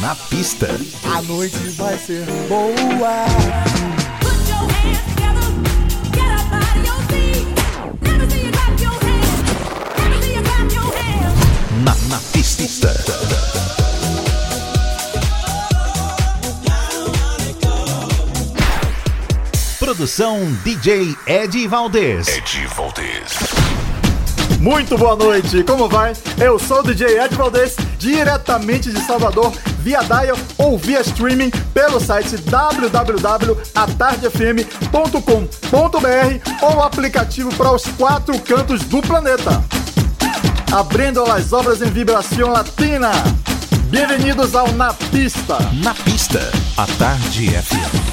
na pista. A noite vai ser boa. Na, na pista. Produção DJ Ed Valdez. Ed Valdez. Muito boa noite, como vai? Eu sou o DJ Ed Valdez, diretamente de Salvador via dial ou via streaming pelo site www.atardefm.com.br ou aplicativo para os quatro cantos do planeta. Abrindo as obras em vibração latina. Bem-vindos ao Na Pista. Na Pista, a Tarde FM.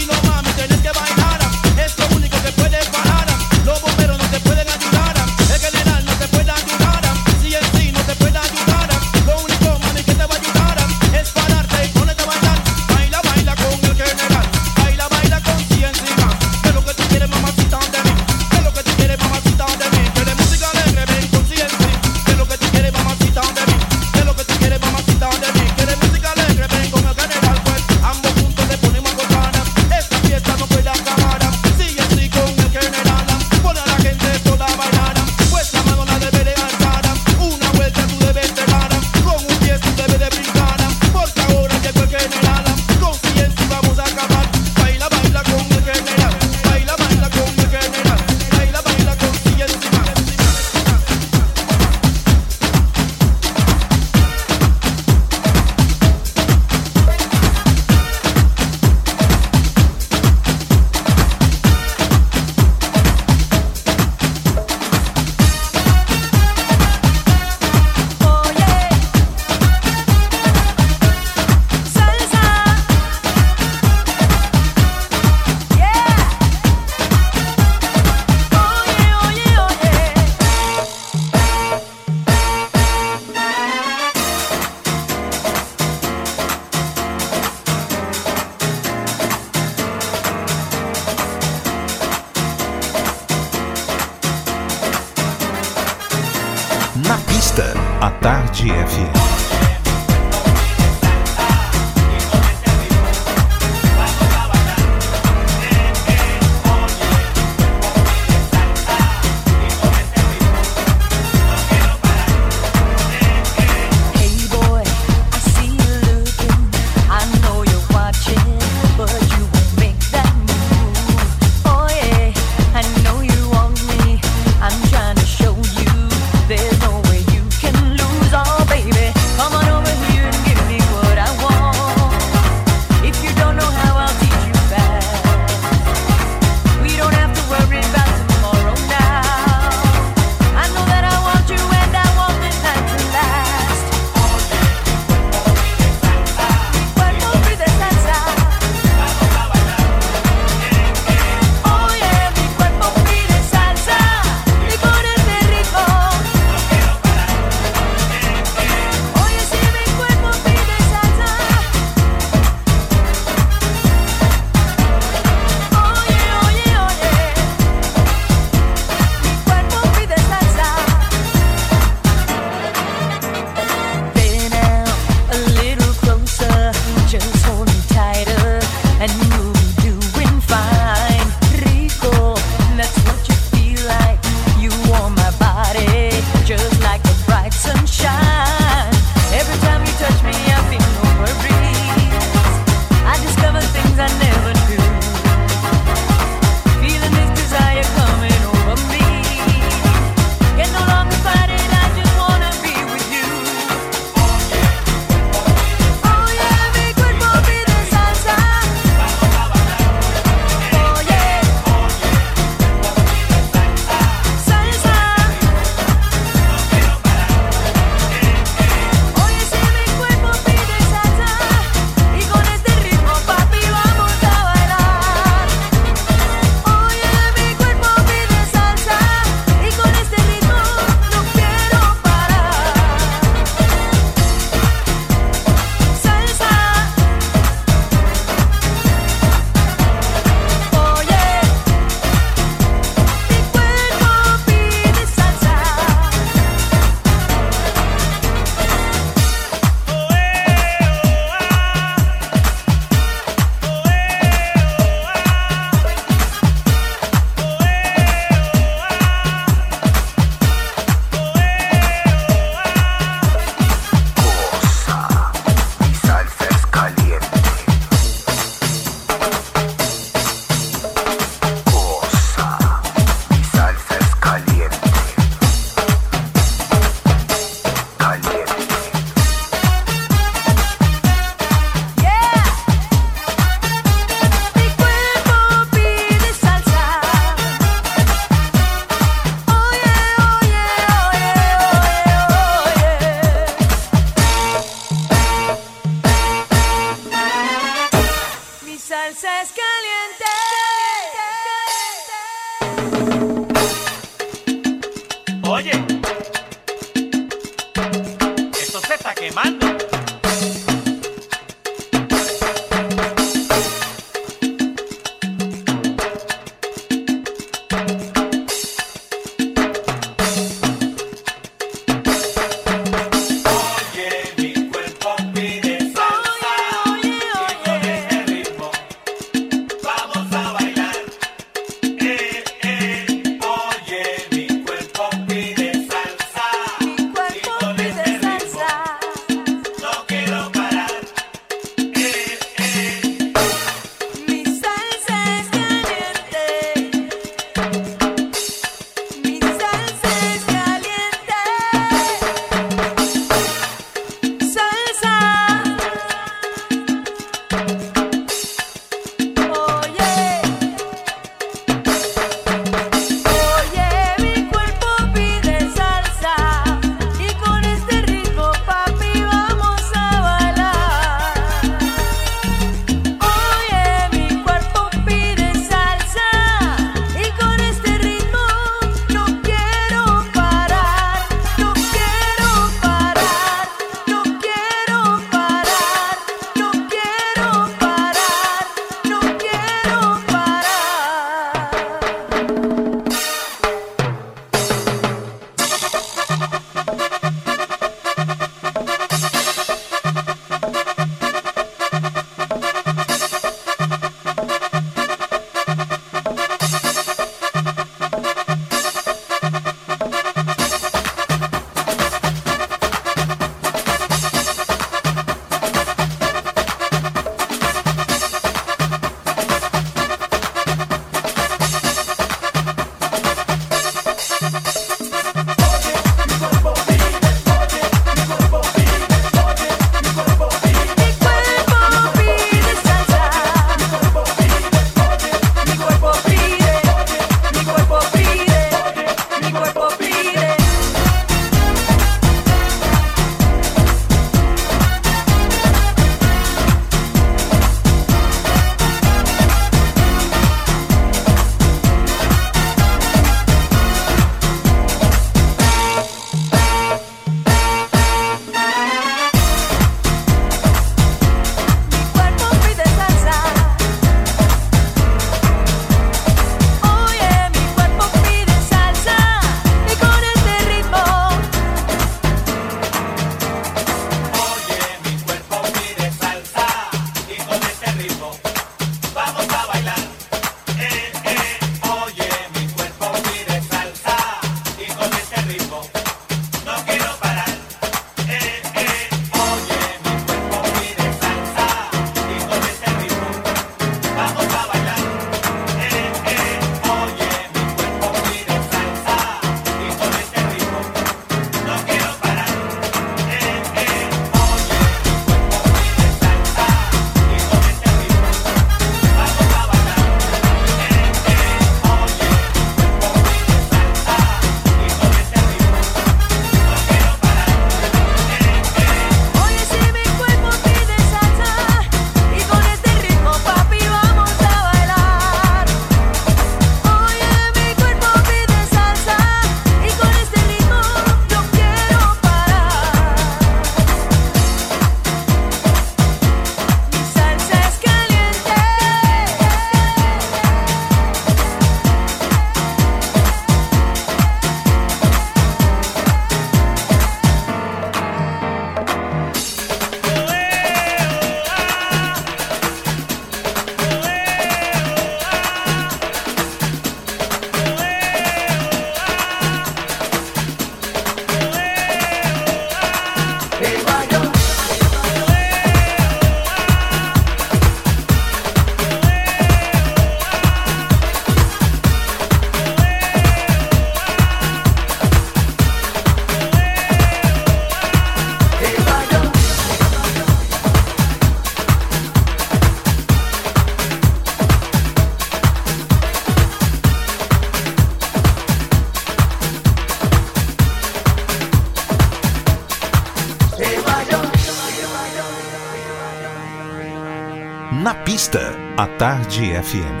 Tarde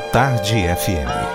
Tarde FM.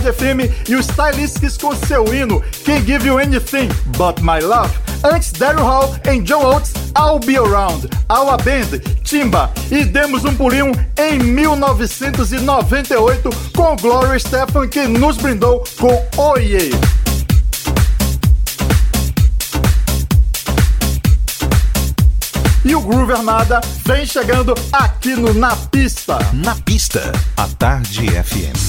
Tarde FM e os Stylistics com seu hino Can't Give You Anything But My Love. Antes, Daryl Hall em John Oates, I'll Be Around, Our Band, Timba. E demos um pulinho em 1998 com Gloria Stefan, que nos brindou com Oye. E o Groove Armada vem chegando aqui no Na Pista. Na Pista, a Tarde FM.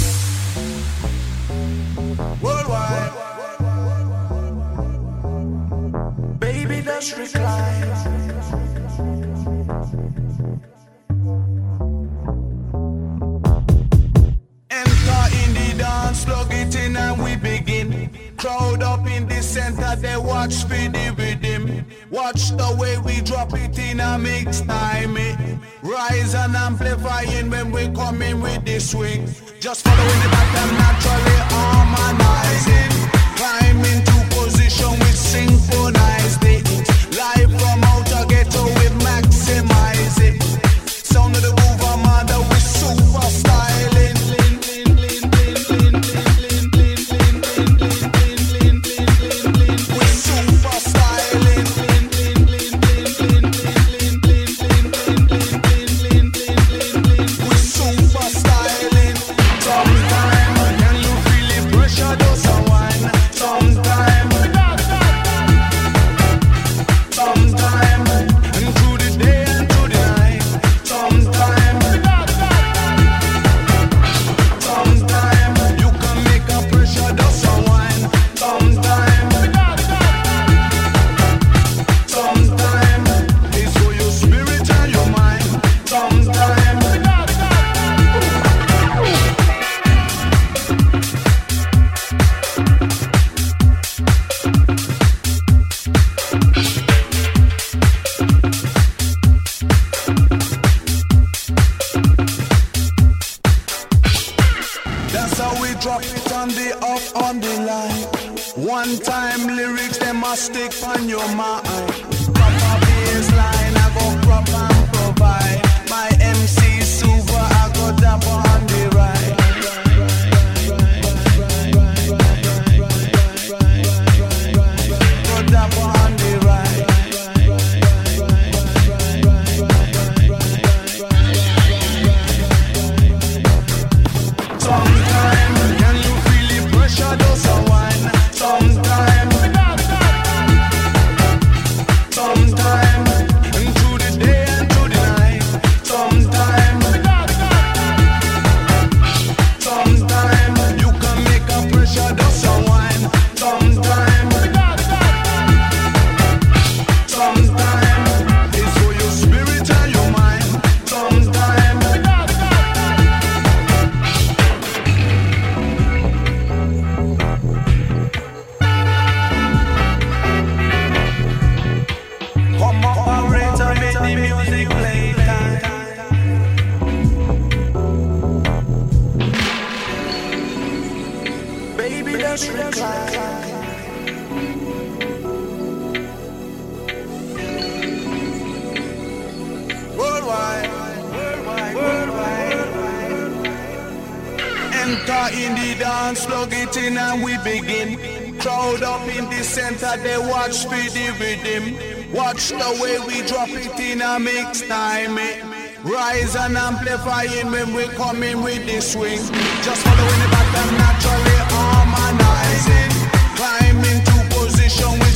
them. Watch the way we drop it in a mix time. Eh? Rise and amplify it when we come in with the swing. Just following the pattern, naturally harmonizing. Climbing to position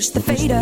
Push the fader.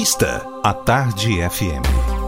Pista, a Tarde FM.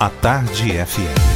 A Tarde FM.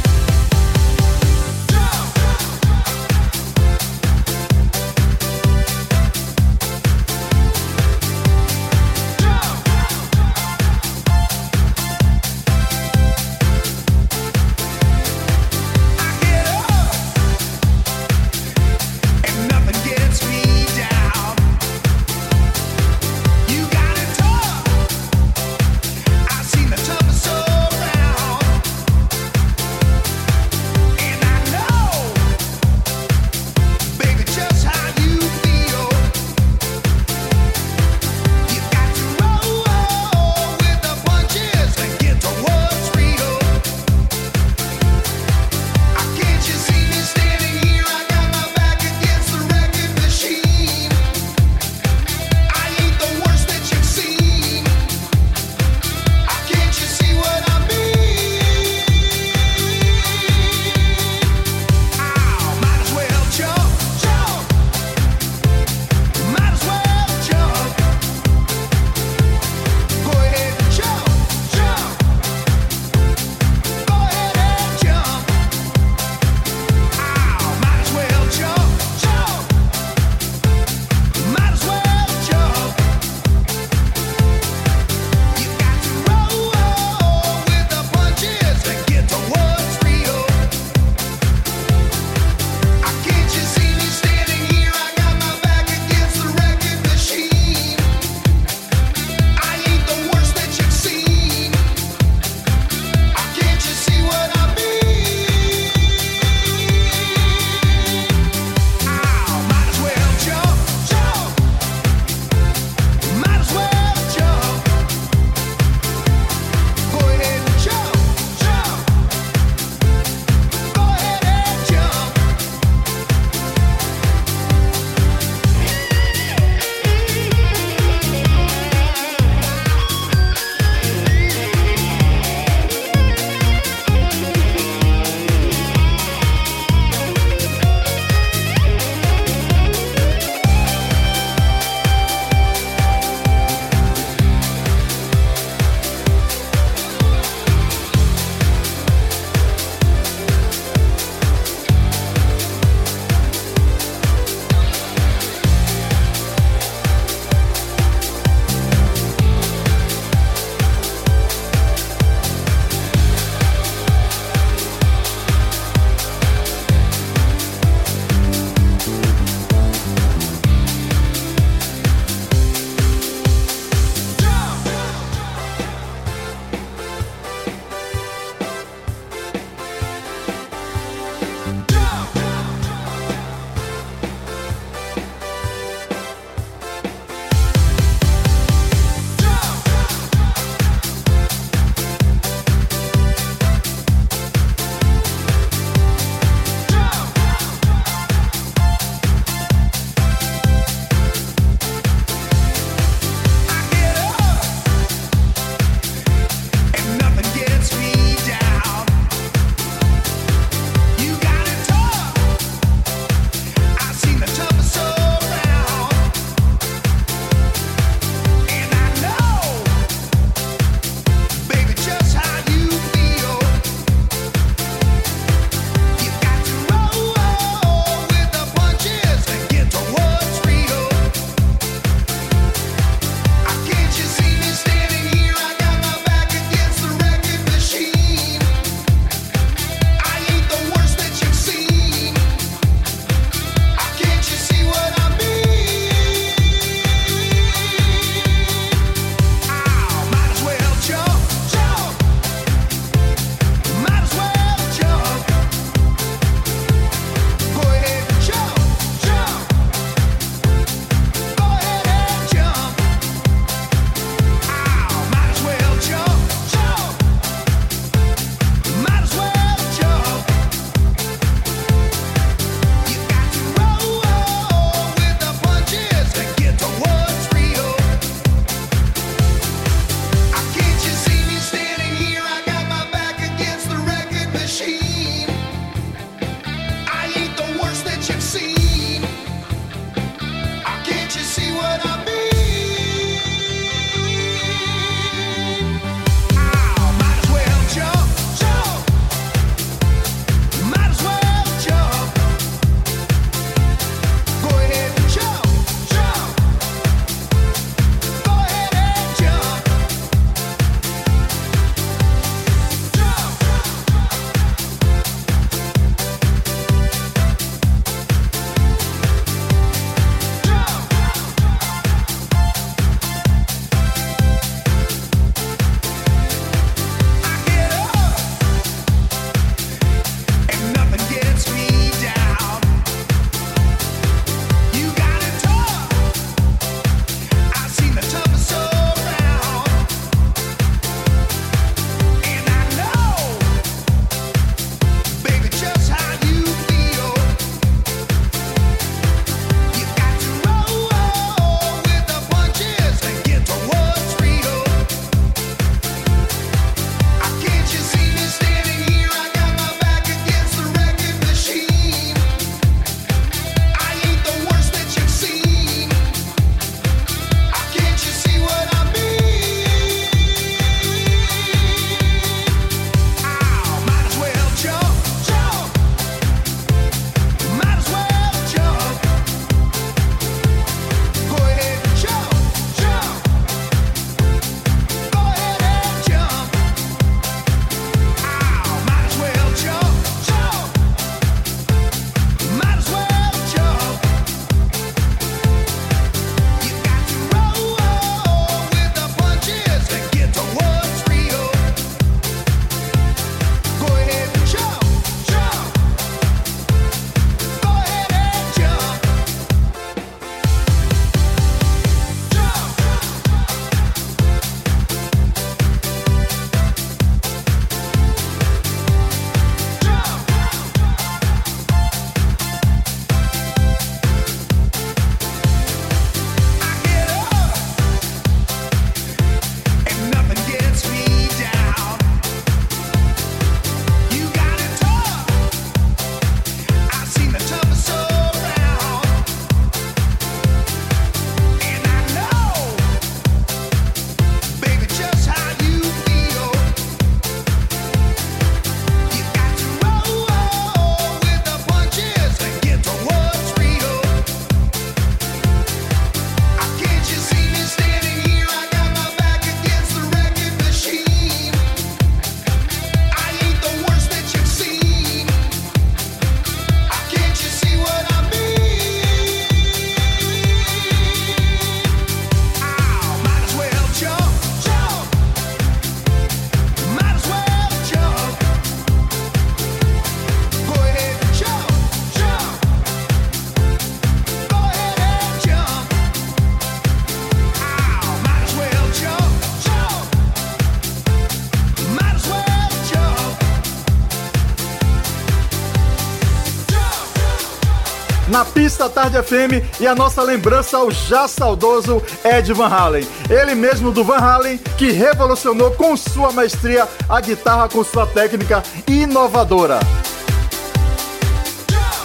Pista Tarde FM e a nossa lembrança ao já saudoso Ed Van Halen. Ele mesmo do Van Halen que revolucionou com sua maestria a guitarra com sua técnica inovadora.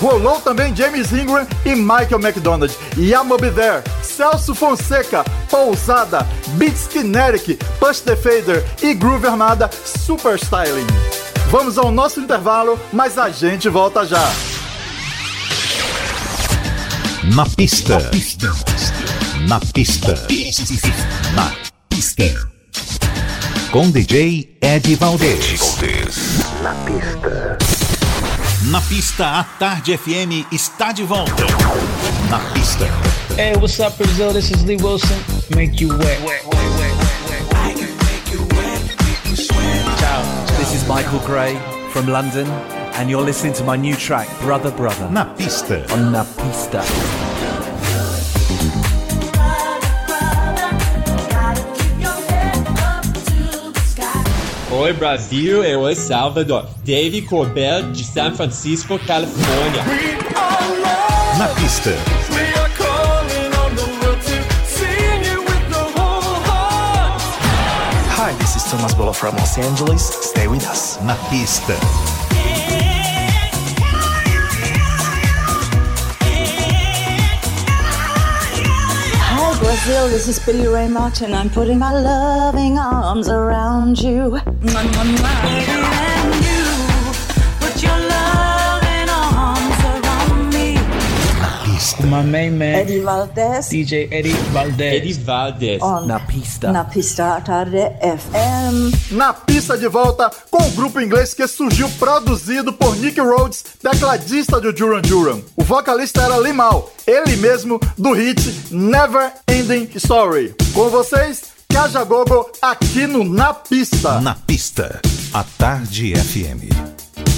Rolou também James Ingram e Michael McDonald, Yamo Be There, Celso Fonseca, Pousada, Beats Kinetic, Push the Fader e Groove Armada Super Styling. Vamos ao nosso intervalo, mas a gente volta já. Na pista. Na pista. Na pista. Com DJ Ed Valdez. Na pista. Na pista, a Tarde FM está de volta. Na pista. Hey, what's up, Brazil? This is Lee Wilson. Make you wet. Ciao, this is Michael Gray from London, and you're listening to my new track, Brother Brother, Na pista. on Na Pista. Oi Brasil e oi Salvador. Dave Corbell de San Francisco, Califórnia. Na pista. Hi, this is Thomas Bolo from Los Angeles. Stay with us. Na pista. Brazil, this is Billy Ray Martin. I'm putting my loving arms around you. My main man, Eddie Valdez DJ Eddie Valdez. Eddie Valdez. on Na Pista. Na Pista Tarde FM. Na pista de volta com o grupo inglês que surgiu produzido por Nick Rhodes, tecladista de Duran Duran. O vocalista era Limal, ele mesmo do hit Never Ending Story. Com vocês, Kaja Gogo aqui no Na Pista. Na pista. A Tarde FM.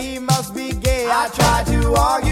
he must be gay. I tried to argue.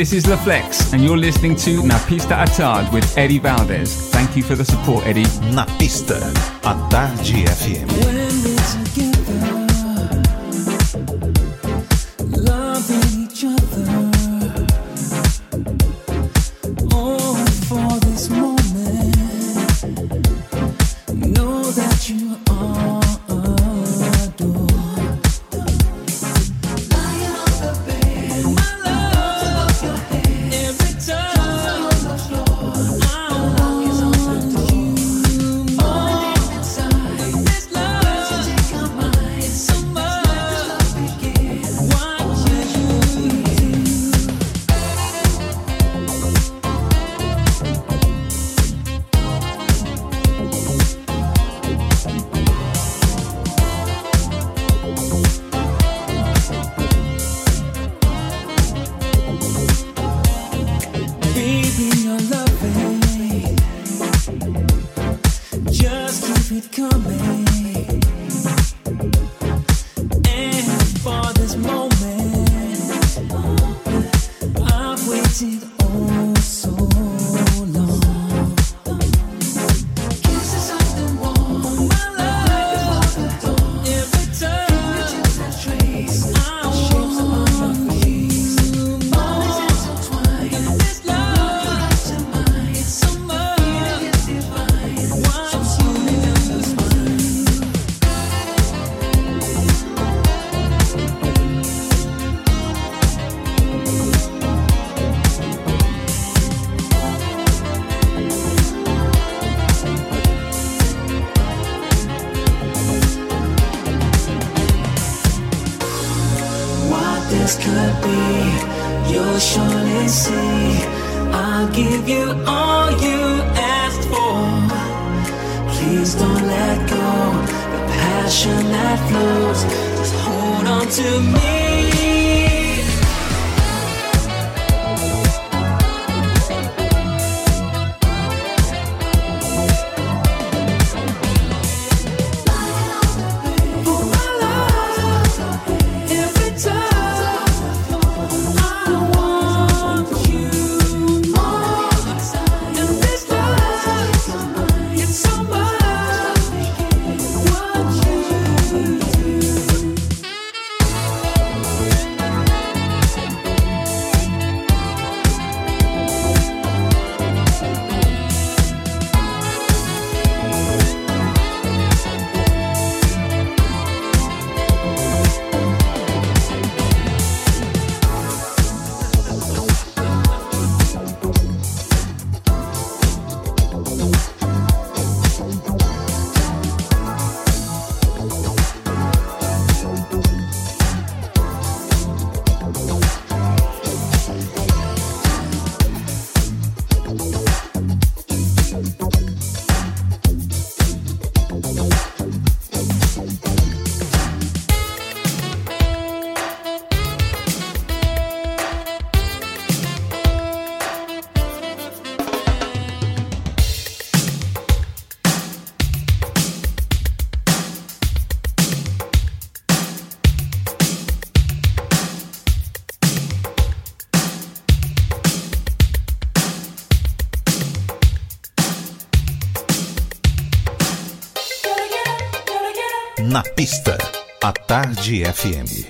This is LaFlex, and you're listening to Na Pista à Tarde with Eddie Valdez. Thank you for the support, Eddie. Na Pista à Tarde FM. Pista, a Tarde FM.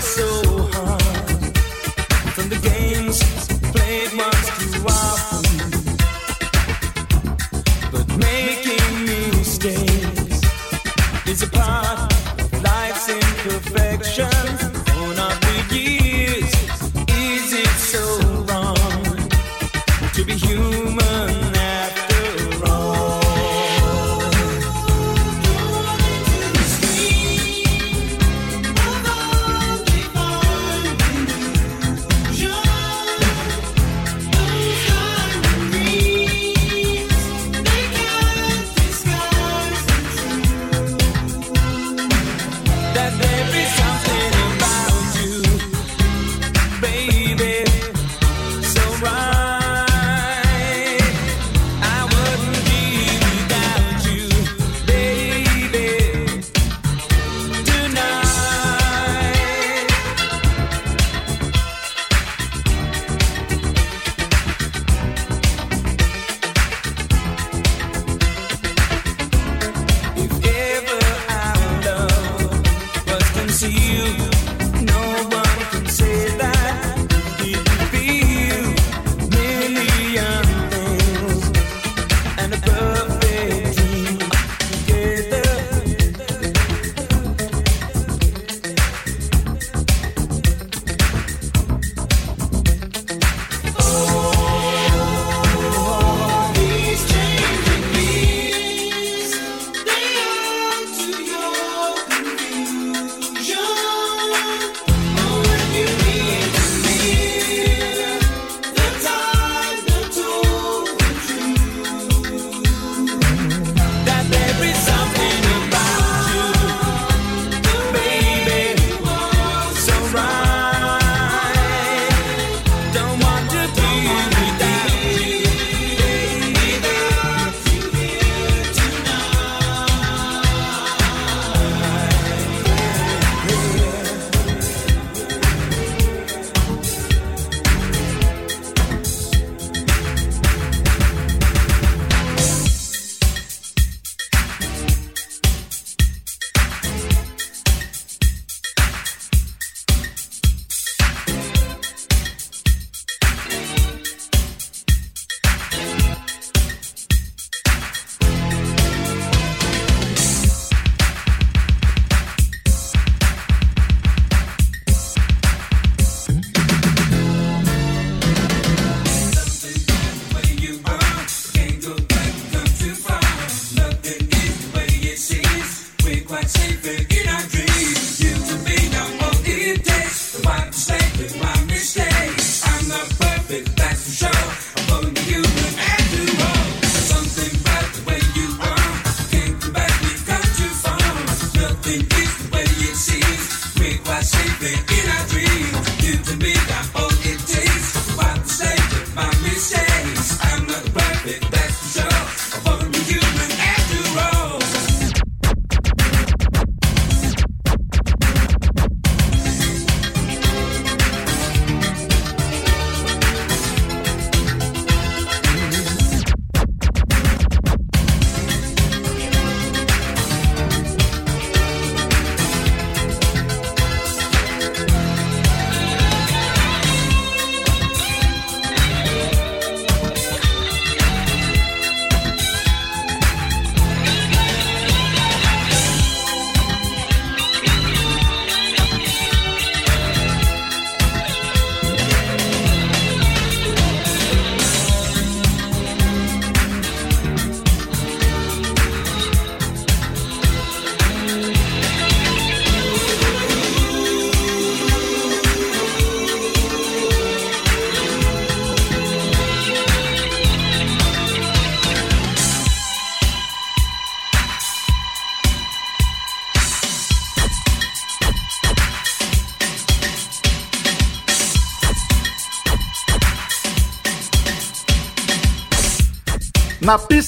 So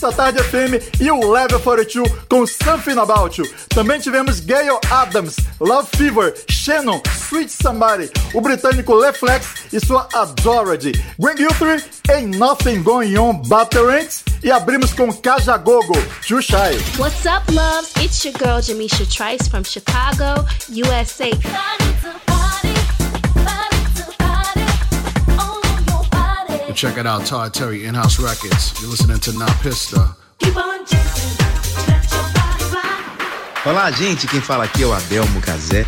pista Tarde FM e o Level 42 com Something About You. Também tivemos Gayle Adams, Love Fever, Shannon, Sweet Somebody, o britânico Leflex e sua Adored, Green Guthrie, Ain't Nothing Going On But The Rent e abrimos com Kajagogo, Too Shy. What's up, loves? It's your girl Jamisha Trice from Chicago, USA. Check it out, Todd Terry, In House Records. You're listening to Na Pista. Olá, gente. Quem fala aqui é o Adelmo Cazé.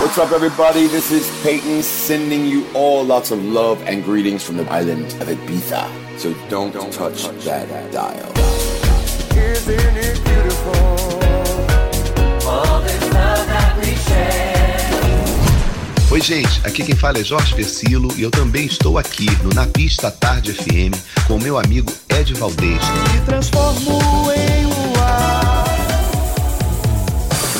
What's up, everybody? This is Peyton sending you all lots of love and greetings from the island of Ibiza. So don't, touch, that dial. Isn't it beautiful? All this love that we share. Oi, gente, aqui quem fala é Jorge Versilo e eu também estou aqui no Na Pista Tarde FM com o meu amigo Ed Valdez. Me transformo em luar.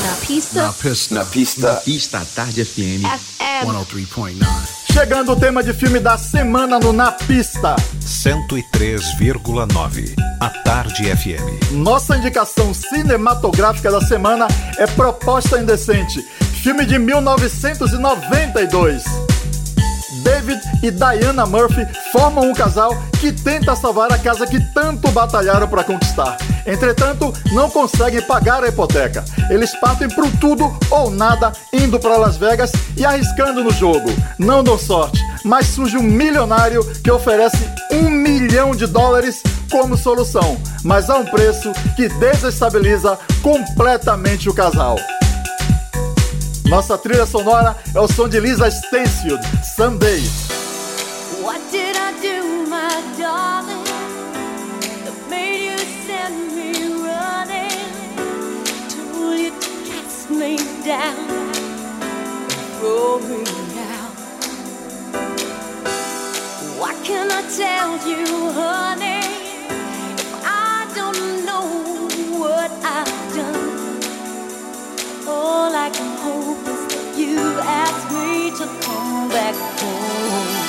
Na pista. Na pista. Na pista. Na Pista Tarde FM. FM. 103.9. Chegando o tema de filme da semana no Na Pista. 103,9. A Tarde FM. Nossa indicação cinematográfica da semana é Proposta Indecente, filme de 1992. David e Diana Murphy formam um casal que tenta salvar a casa que tanto batalharam para conquistar. Entretanto, não conseguem pagar a hipoteca. Eles partem pro tudo ou nada, indo para Las Vegas e arriscando no jogo. Não dão sorte, mas surge um milionário que oferece um milhão de dólares como solução, mas a um preço que desestabiliza completamente o casal. Nossa trilha sonora é o som de Lisa Stansfield, Someday. What did I do, my darling, that made you send me running? Told you to kiss me down, throw me out. What can I tell you, honey, All I can hope is that you ask me to come back home.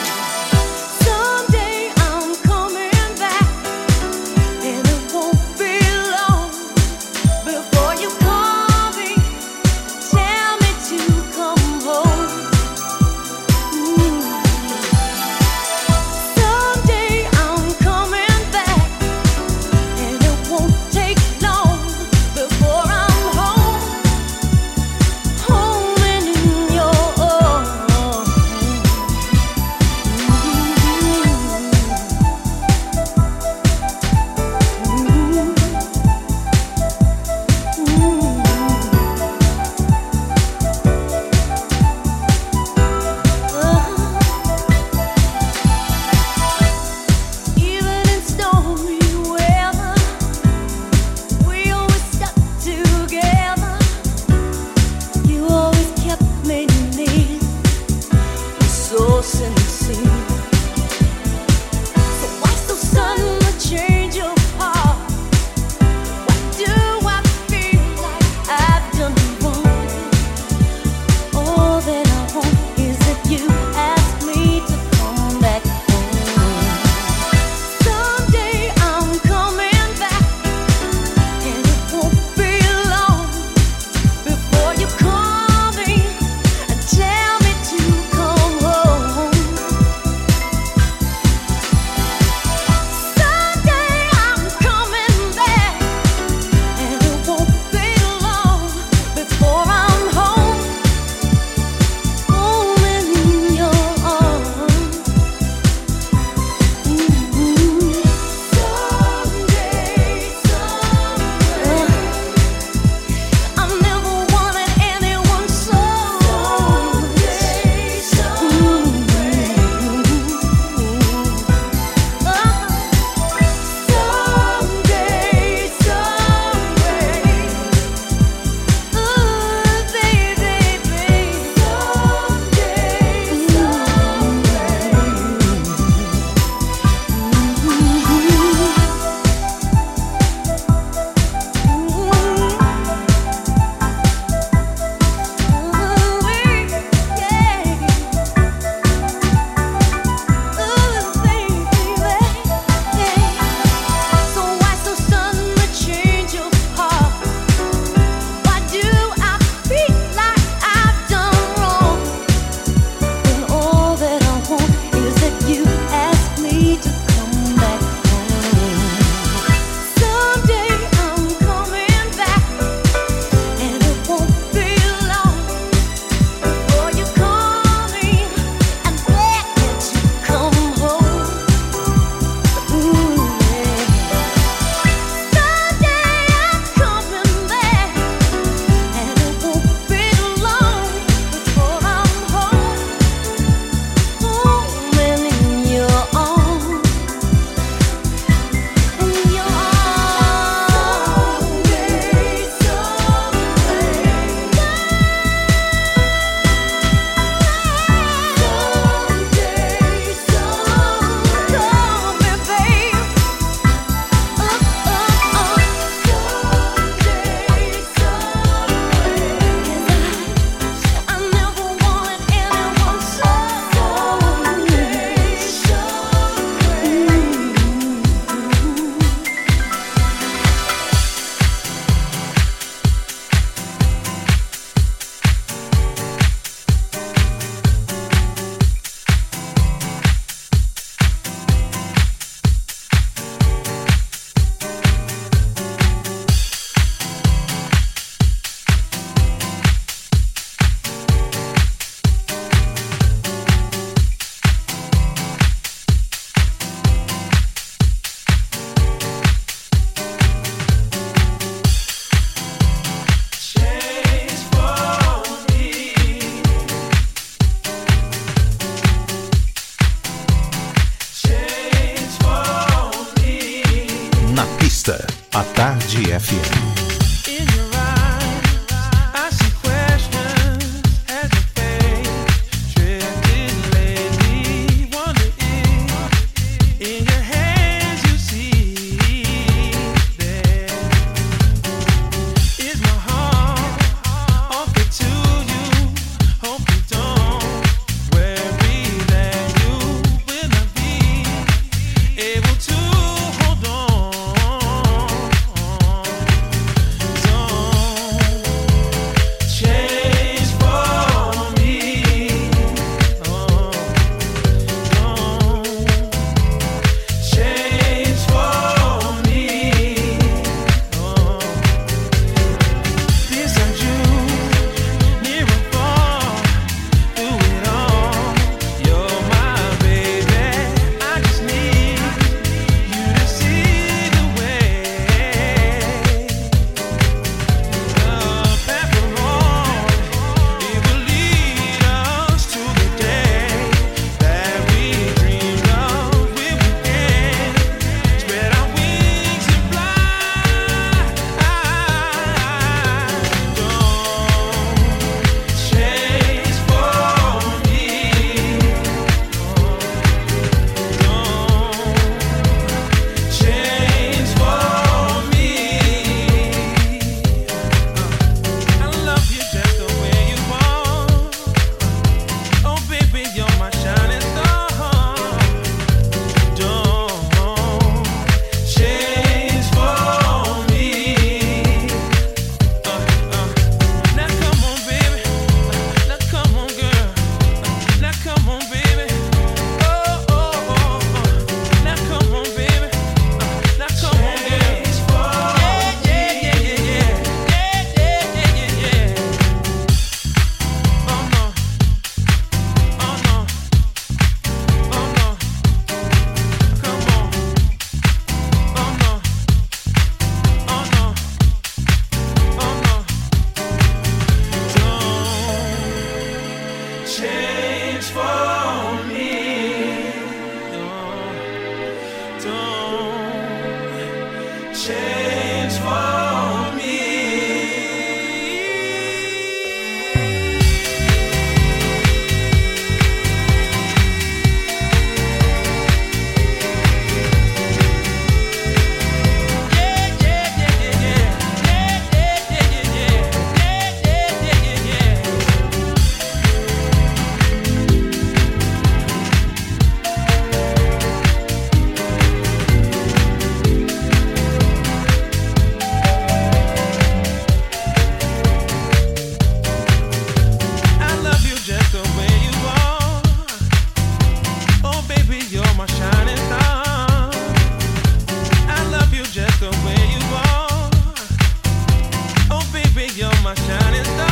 My shining star.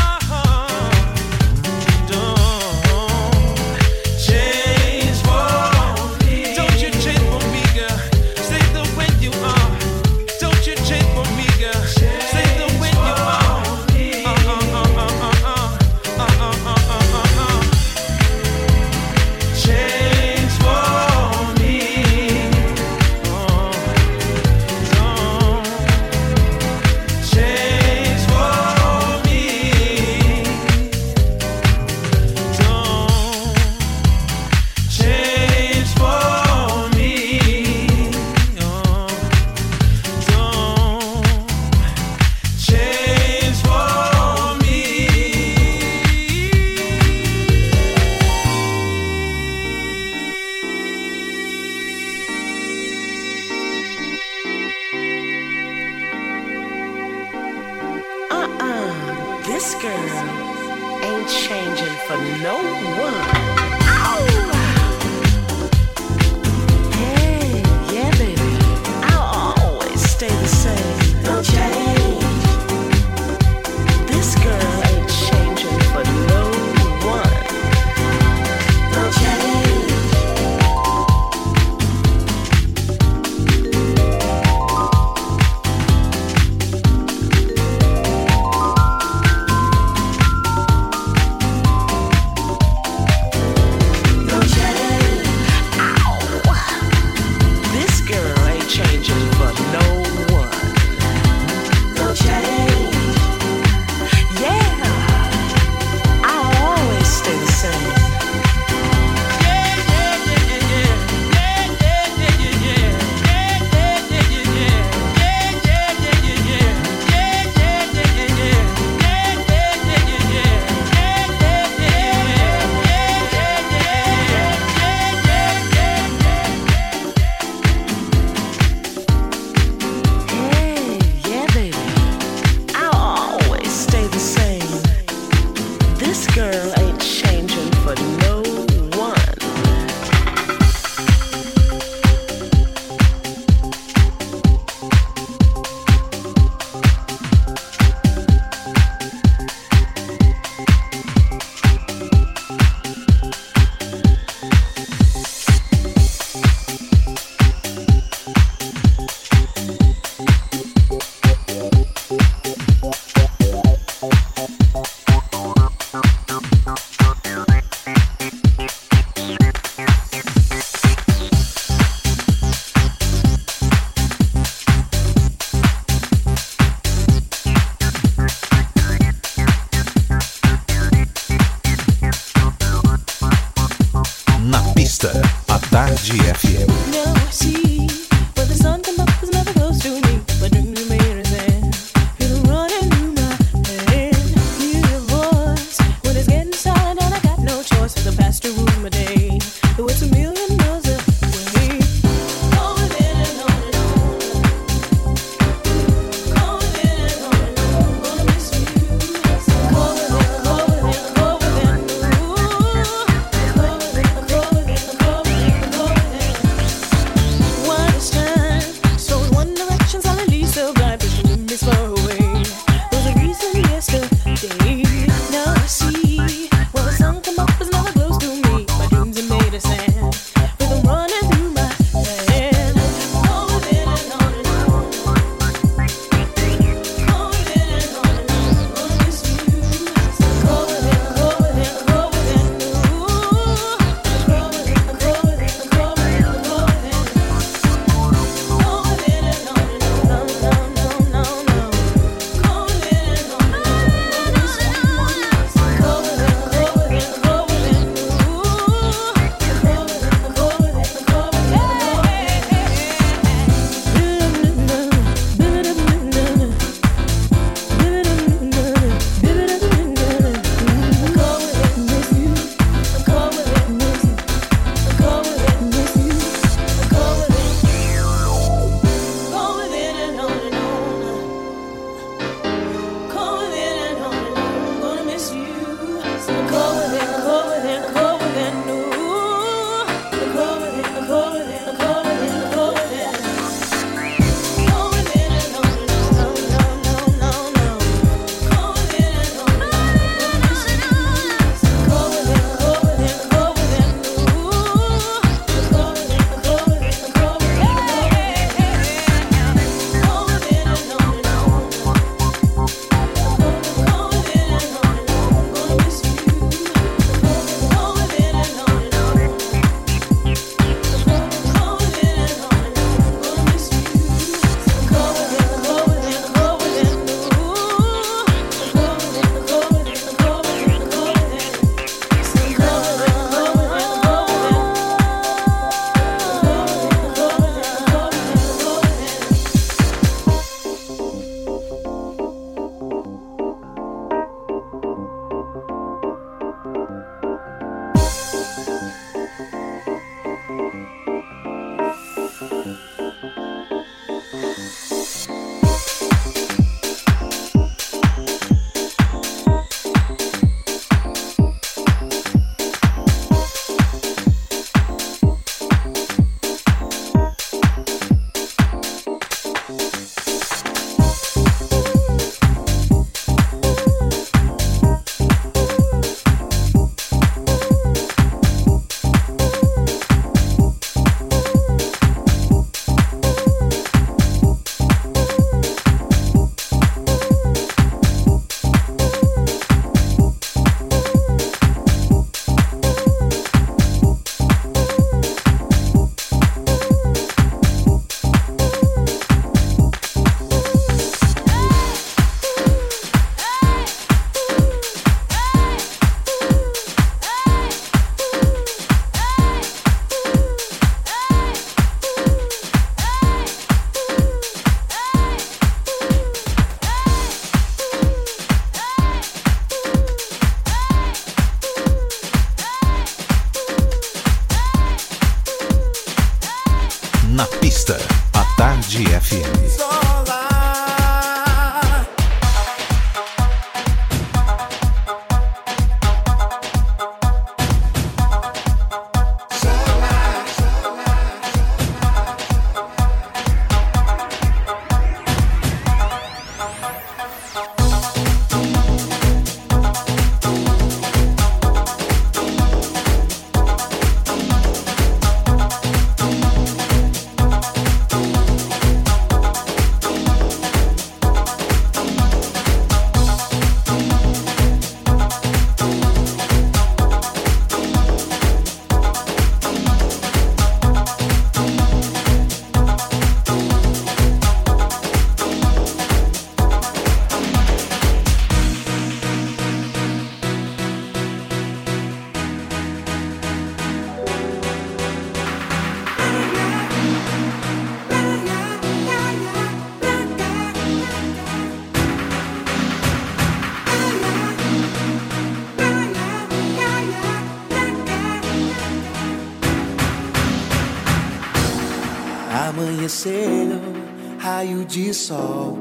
De sol.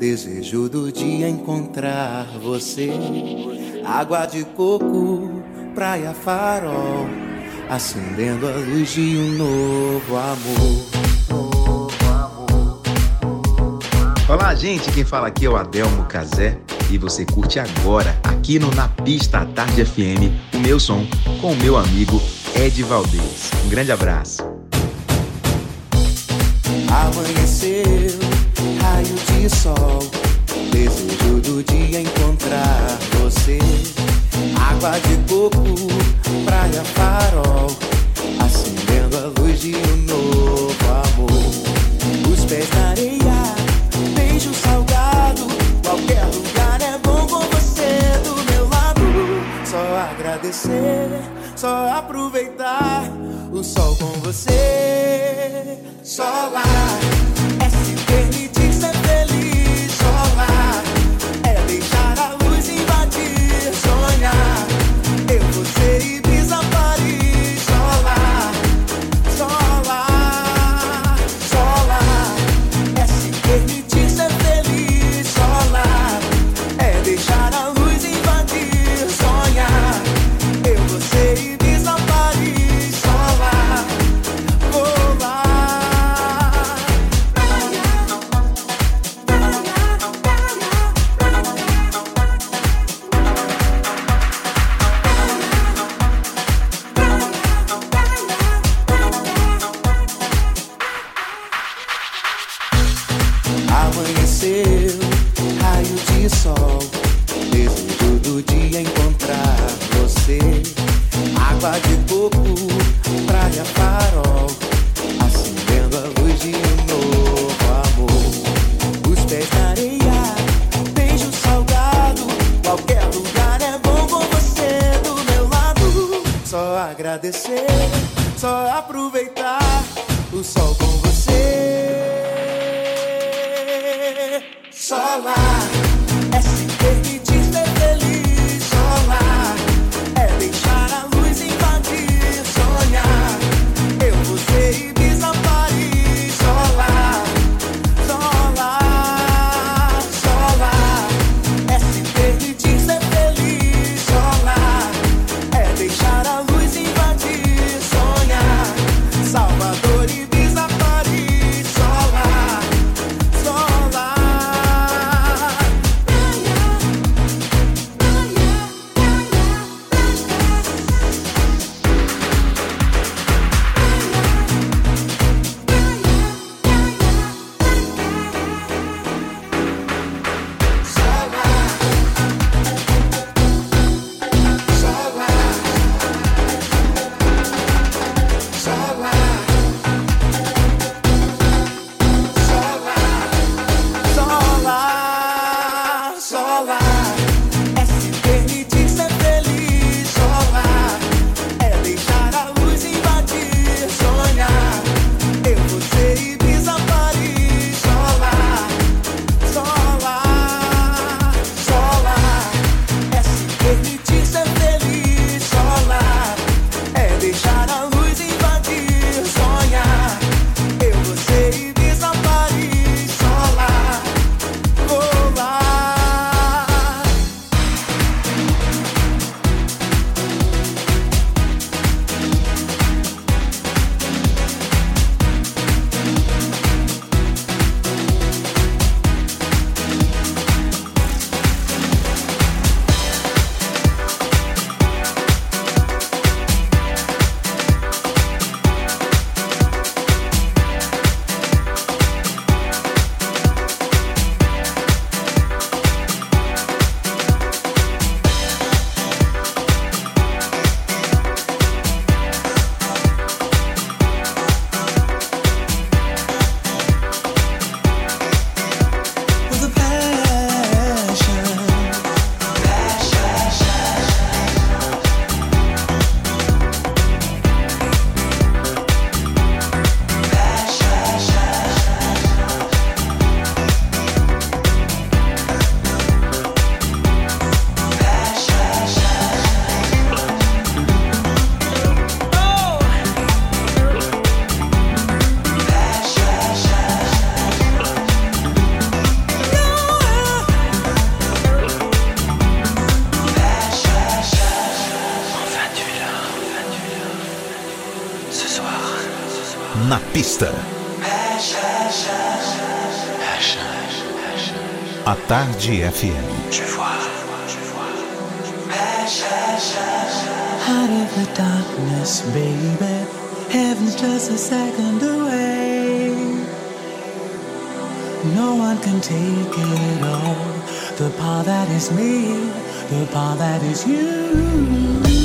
Desejo do dia encontrar você. Água de coco, praia farol. Acendendo a luz de um novo amor. Olá, gente. Quem fala aqui é o Adelmo Cazé. E você curte agora, aqui no Na Pista à Tarde FM, o meu som com o meu amigo Ed Valdez. Um grande abraço. Amanheceu, raio de sol. Desejo do dia encontrar você. Água de coco, praia farol. Acendendo a luz de um novo amor. Os pés na areia, beijo salgado. Qualquer lugar é bom com você do meu lado. Só agradecer, só aproveitar o sol com você. Pista. A Tarde FM. Out of the darkness, baby. Heaven's just a second away. No one can take it all. The part that is me, the part that is you.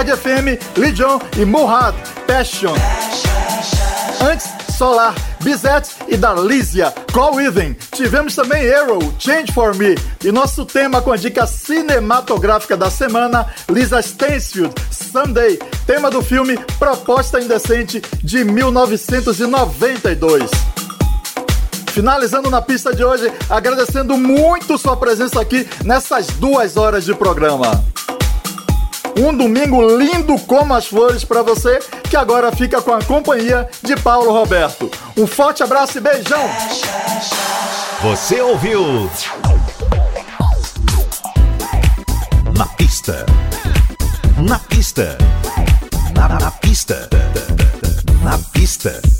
Tarde FM, Legion e Murad, Passion. Antes, Solar, Bizet e Darlisia, Call Within. Tivemos também Arrow, Change For Me. E nosso tema com a dica cinematográfica da semana, Lisa Stansfield, Someday. Tema do filme Proposta Indecente, de 1992. Finalizando na pista de hoje, agradecendo muito sua presença aqui nessas duas horas de programa. Um domingo lindo como as flores para você, que agora fica com a companhia de Paulo Roberto. Um forte abraço e beijão! Você ouviu? Na pista. Na pista. Na, na pista. Na pista.